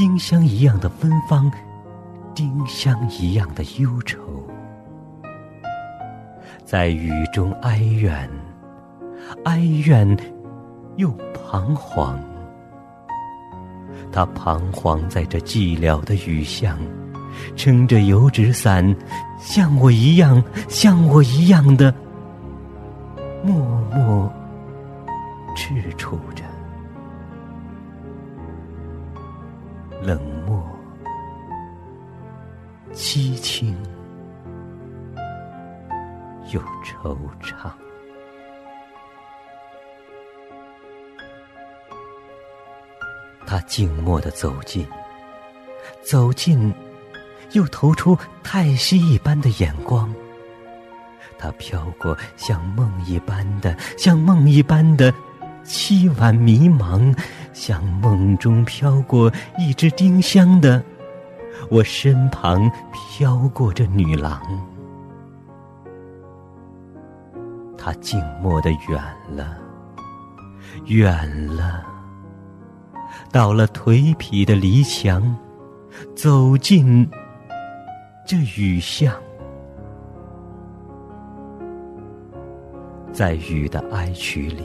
丁香一样的芬芳，丁香一样的忧愁，在雨中哀怨，哀怨又彷徨。他彷徨在这寂寥的雨巷，撑着油纸伞，像我一样，像我一样的默默踟蹰着，冷漠、凄清又惆怅。他静默的走近，走近，又投出太息一般的眼光。他飘过像梦一般的，像梦一般的凄婉迷茫，像梦中飘过一只丁香的，我身旁飘过这女郎。他静默的远了，远了。到了颓圮的篱墙，走进这雨巷，在雨的哀曲里，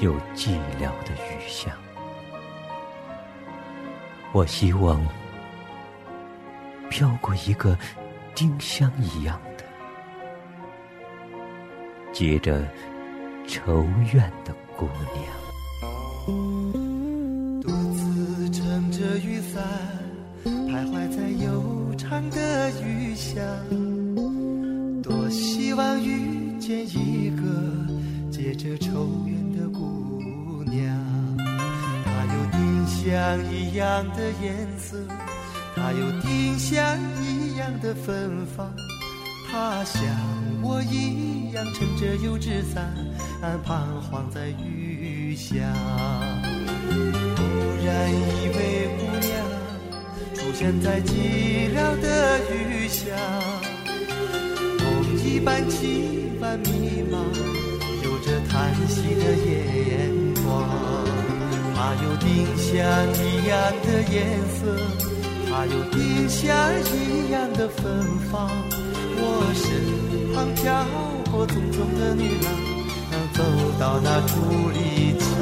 又寂寥的雨巷。我希望飘过一个丁香一样的、结着愁怨的姑娘。独自撑着雨伞。徘徊在悠长的雨巷，多希望遇见一个结着愁怨的姑娘。她有丁香一样的颜色，她有丁香一样的芬芳。她像我一样撑着油纸伞，彷徨在雨巷。忽然一位姑娘。出现在寂寥的雨巷，梦一般凄婉迷茫，息的眼光。它有丁香一样的颜色，它有丁香一样的芬芳。我身旁飘过匆匆的女郎，走到那竹篱前。